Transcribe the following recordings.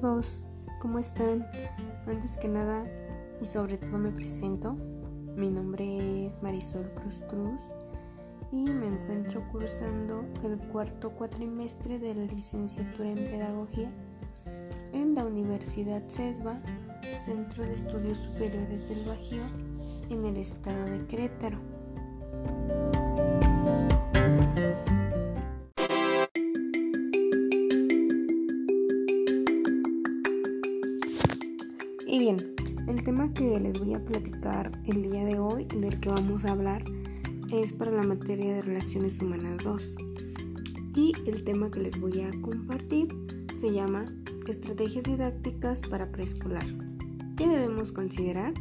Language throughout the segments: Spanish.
todos, ¿cómo están? Antes que nada y sobre todo me presento. Mi nombre es Marisol Cruz Cruz y me encuentro cursando el cuarto cuatrimestre de la licenciatura en Pedagogía en la Universidad CESBA, Centro de Estudios Superiores del Bajío, en el estado de Querétaro. Que vamos a hablar, es para la materia de Relaciones Humanas 2. Y el tema que les voy a compartir se llama Estrategias didácticas para preescolar. ¿Qué debemos considerar?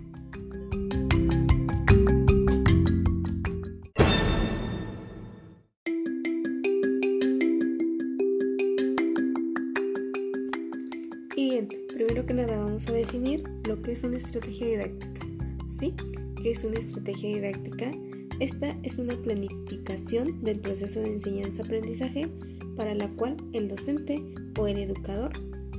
Primero que nada vamos a definir lo que es una estrategia didáctica. ¿Sí? ¿Qué es una estrategia didáctica? Esta es una planificación del proceso de enseñanza-aprendizaje para la cual el docente o el educador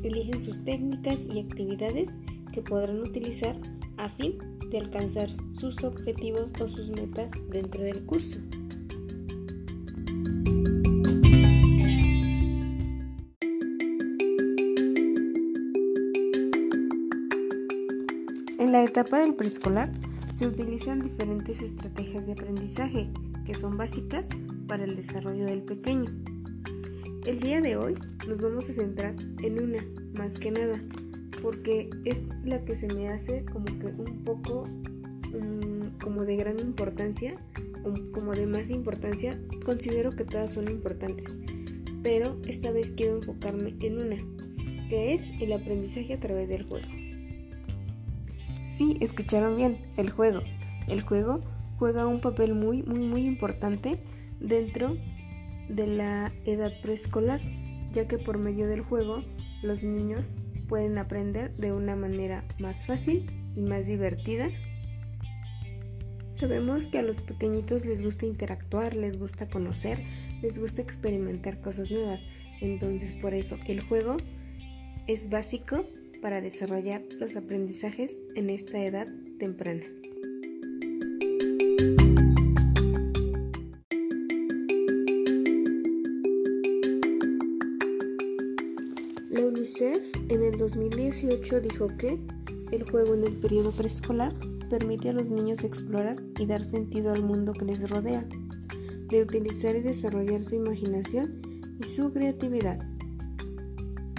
eligen sus técnicas y actividades que podrán utilizar a fin de alcanzar sus objetivos o sus metas dentro del curso. En la etapa del preescolar se utilizan diferentes estrategias de aprendizaje que son básicas para el desarrollo del pequeño. El día de hoy nos vamos a centrar en una, más que nada, porque es la que se me hace como que un poco mm, como de gran importancia, como de más importancia, considero que todas son importantes, pero esta vez quiero enfocarme en una, que es el aprendizaje a través del juego. Sí, escucharon bien, el juego. El juego juega un papel muy, muy, muy importante dentro de la edad preescolar, ya que por medio del juego los niños pueden aprender de una manera más fácil y más divertida. Sabemos que a los pequeñitos les gusta interactuar, les gusta conocer, les gusta experimentar cosas nuevas, entonces por eso el juego es básico para desarrollar los aprendizajes en esta edad temprana. La UNICEF en el 2018 dijo que el juego en el periodo preescolar permite a los niños explorar y dar sentido al mundo que les rodea, de utilizar y desarrollar su imaginación y su creatividad.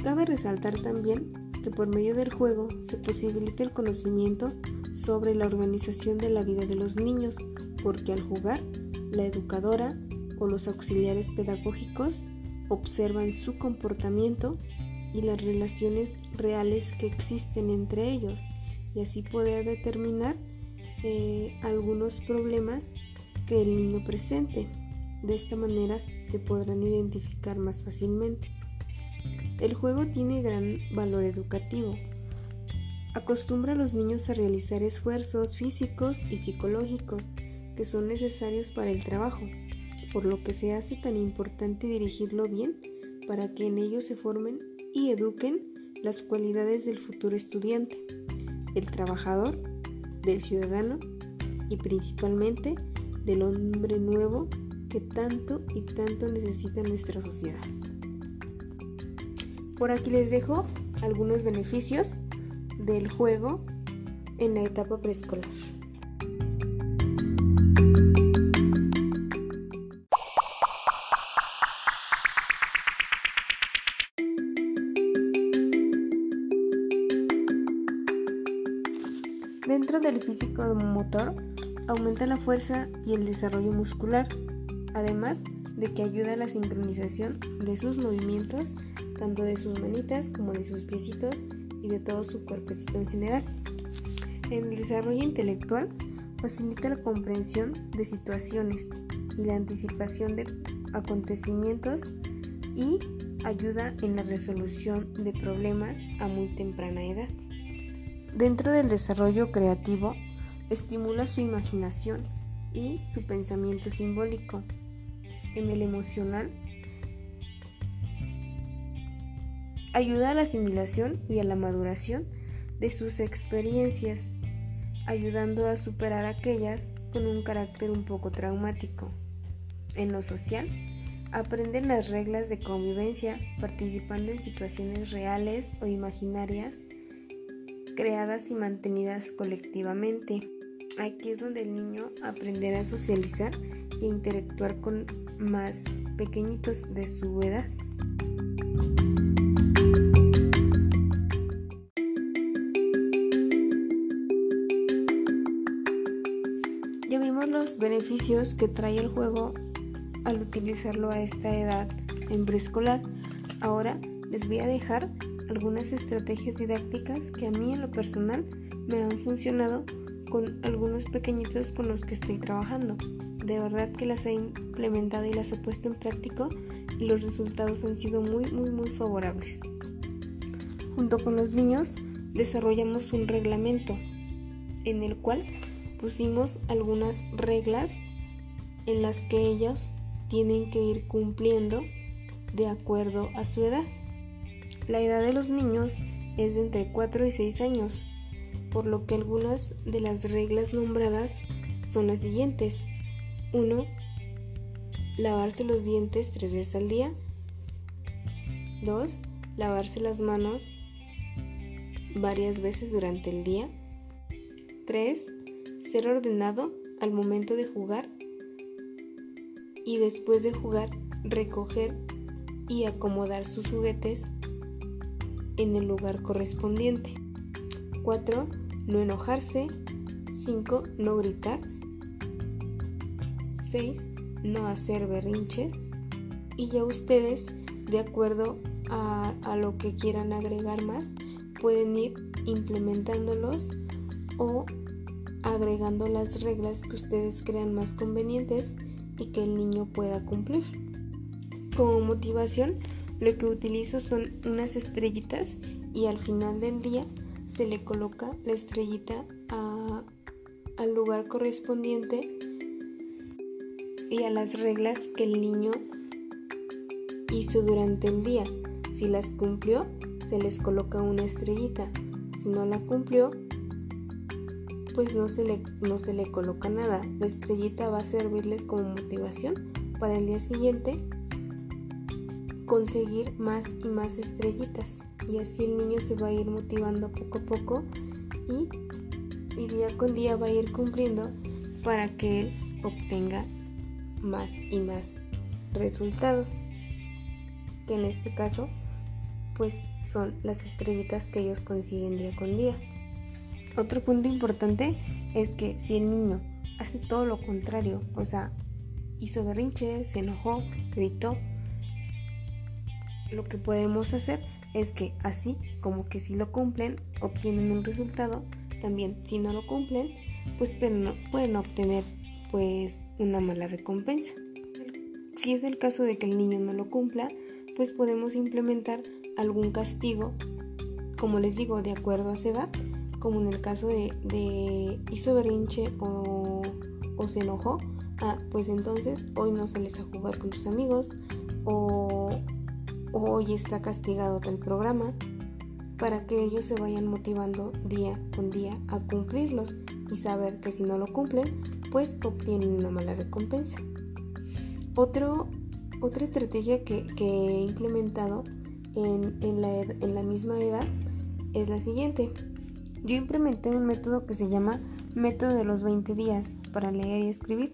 Cabe resaltar también que por medio del juego se posibilita el conocimiento sobre la organización de la vida de los niños, porque al jugar, la educadora o los auxiliares pedagógicos observan su comportamiento y las relaciones reales que existen entre ellos y así poder determinar eh, algunos problemas que el niño presente. De esta manera se podrán identificar más fácilmente. El juego tiene gran valor educativo. Acostumbra a los niños a realizar esfuerzos físicos y psicológicos que son necesarios para el trabajo, por lo que se hace tan importante dirigirlo bien para que en ellos se formen y eduquen las cualidades del futuro estudiante, del trabajador, del ciudadano y principalmente del hombre nuevo que tanto y tanto necesita nuestra sociedad. Por aquí les dejo algunos beneficios del juego en la etapa preescolar. Dentro del físico motor aumenta la fuerza y el desarrollo muscular, además de que ayuda a la sincronización de sus movimientos tanto de sus manitas como de sus piecitos y de todo su cuerpecito en general. En el desarrollo intelectual facilita la comprensión de situaciones y la anticipación de acontecimientos y ayuda en la resolución de problemas a muy temprana edad. Dentro del desarrollo creativo, estimula su imaginación y su pensamiento simbólico. En el emocional, Ayuda a la asimilación y a la maduración de sus experiencias, ayudando a superar aquellas con un carácter un poco traumático. En lo social, aprenden las reglas de convivencia participando en situaciones reales o imaginarias creadas y mantenidas colectivamente. Aquí es donde el niño aprenderá a socializar e interactuar con más pequeñitos de su edad. Beneficios que trae el juego al utilizarlo a esta edad en preescolar. Ahora les voy a dejar algunas estrategias didácticas que a mí en lo personal me han funcionado con algunos pequeñitos con los que estoy trabajando. De verdad que las he implementado y las he puesto en práctica y los resultados han sido muy muy muy favorables. Junto con los niños desarrollamos un reglamento en el cual pusimos algunas reglas en las que ellos tienen que ir cumpliendo de acuerdo a su edad. La edad de los niños es de entre 4 y 6 años, por lo que algunas de las reglas nombradas son las siguientes. 1. Lavarse los dientes tres veces al día. 2. Lavarse las manos varias veces durante el día. 3. Ser ordenado al momento de jugar y después de jugar recoger y acomodar sus juguetes en el lugar correspondiente. 4. No enojarse. 5. No gritar. 6. No hacer berrinches. Y ya ustedes, de acuerdo a, a lo que quieran agregar más, pueden ir implementándolos o agregando las reglas que ustedes crean más convenientes y que el niño pueda cumplir. Como motivación, lo que utilizo son unas estrellitas y al final del día se le coloca la estrellita al lugar correspondiente y a las reglas que el niño hizo durante el día. Si las cumplió, se les coloca una estrellita. Si no la cumplió, pues no se, le, no se le coloca nada. La estrellita va a servirles como motivación para el día siguiente conseguir más y más estrellitas. Y así el niño se va a ir motivando poco a poco y, y día con día va a ir cumpliendo para que él obtenga más y más resultados. Que en este caso pues son las estrellitas que ellos consiguen día con día. Otro punto importante es que si el niño hace todo lo contrario, o sea, hizo berrinche, se enojó, gritó, lo que podemos hacer es que así como que si lo cumplen, obtienen un resultado, también si no lo cumplen, pues pueden obtener pues una mala recompensa. Si es el caso de que el niño no lo cumpla, pues podemos implementar algún castigo, como les digo, de acuerdo a su edad como en el caso de, hizo berrinche o, se enojó, ah, pues entonces hoy no sales a jugar con tus amigos o, hoy está castigado tal programa para que ellos se vayan motivando día con día a cumplirlos y saber que si no lo cumplen, pues obtienen una mala recompensa. Otro, otra estrategia que, he implementado en, en, la, en la misma edad es la siguiente. Yo implementé un método que se llama método de los 20 días para leer y escribir.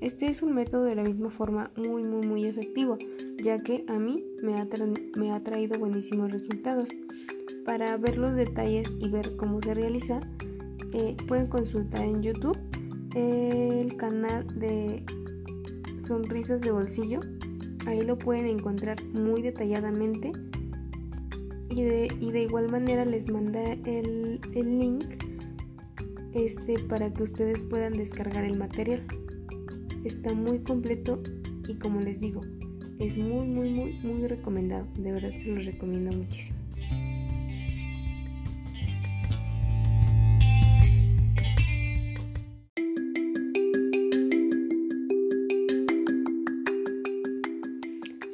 Este es un método de la misma forma muy muy muy efectivo, ya que a mí me ha, me ha traído buenísimos resultados. Para ver los detalles y ver cómo se realiza, eh, pueden consultar en YouTube el canal de Sonrisas de Bolsillo. Ahí lo pueden encontrar muy detalladamente y de, igual manera les mandé el, el link este, para que ustedes puedan descargar el material. Está muy completo y como les digo, es muy, muy, muy, muy recomendado. De verdad se los recomiendo muchísimo.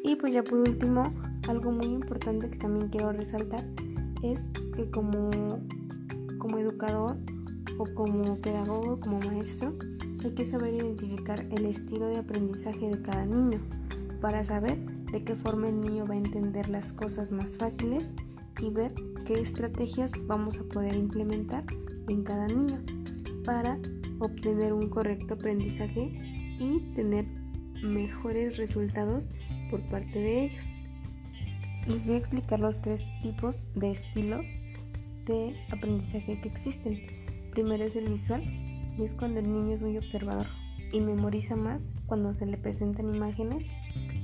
Y pues ya por último, Algo muy importante que también quiero resaltar es que como, como educador o como pedagogo, como maestro, hay que saber identificar el estilo de aprendizaje de cada niño para saber de qué forma el niño va a entender las cosas más fáciles y ver qué estrategias vamos a poder implementar en cada niño para obtener un correcto aprendizaje y tener mejores resultados por parte de ellos. Les voy a explicar los tres tipos de estilos de aprendizaje que existen. Primero es el visual y es cuando el niño es muy observador y memoriza más cuando se le presentan imágenes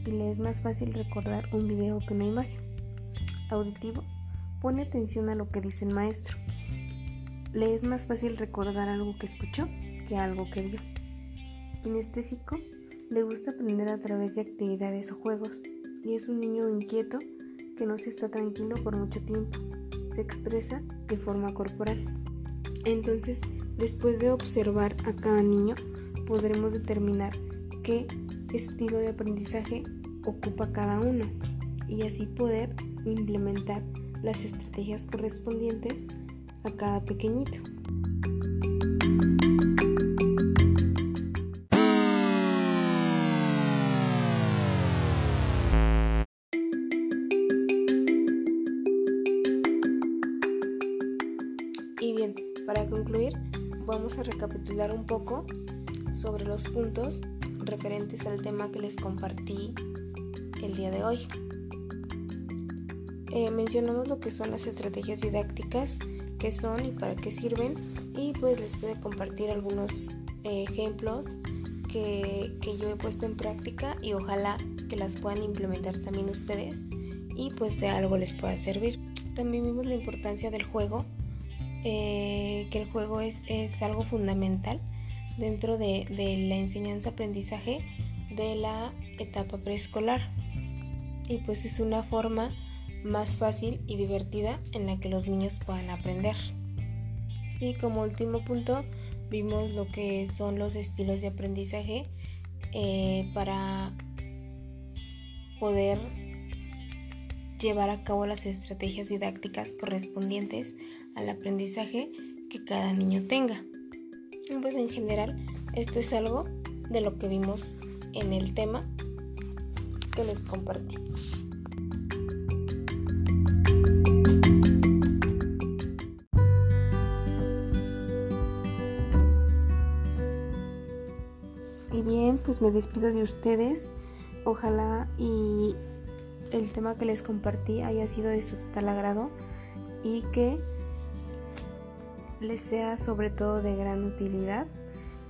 y le es más fácil recordar un video que una imagen. Auditivo pone atención a lo que dice el maestro. Le es más fácil recordar algo que escuchó que algo que vio. Kinestésico le gusta aprender a través de actividades o juegos y es un niño inquieto que no se está tranquilo por mucho tiempo. Se expresa de forma corporal. Entonces, después de observar a cada niño, podremos determinar qué estilo de aprendizaje ocupa cada uno y así poder implementar las estrategias correspondientes a cada pequeñito. Para concluir, vamos a recapitular un poco sobre los puntos referentes al tema que les compartí el día de hoy. Eh, mencionamos lo que son las estrategias didácticas, qué son y para qué sirven y pues les pude compartir algunos eh, ejemplos que, que, yo he puesto en práctica y ojalá que las puedan implementar también ustedes y pues de algo les pueda servir. También vimos la importancia del juego, eh, que el juego es, es, algo fundamental dentro de, de la enseñanza-aprendizaje de la etapa preescolar y pues es una forma más fácil y divertida en la que los niños puedan aprender. Y como último punto, vimos lo que son los estilos de aprendizaje eh, para poder llevar a cabo las estrategias didácticas correspondientes al aprendizaje que cada niño tenga. Pues en general, esto es algo de lo que vimos en el tema que les compartí. Y bien, pues me despido de ustedes. Ojalá y el tema que les compartí haya sido de su total agrado y que les sea sobre todo de gran utilidad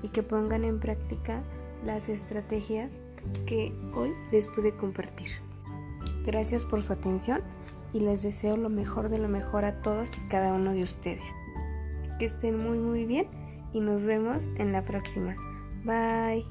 y que pongan en práctica las estrategias que hoy les pude compartir. Gracias por su atención y les deseo lo mejor de lo mejor a todos y cada uno de ustedes. Que estén muy muy bien y nos vemos en la próxima. Bye.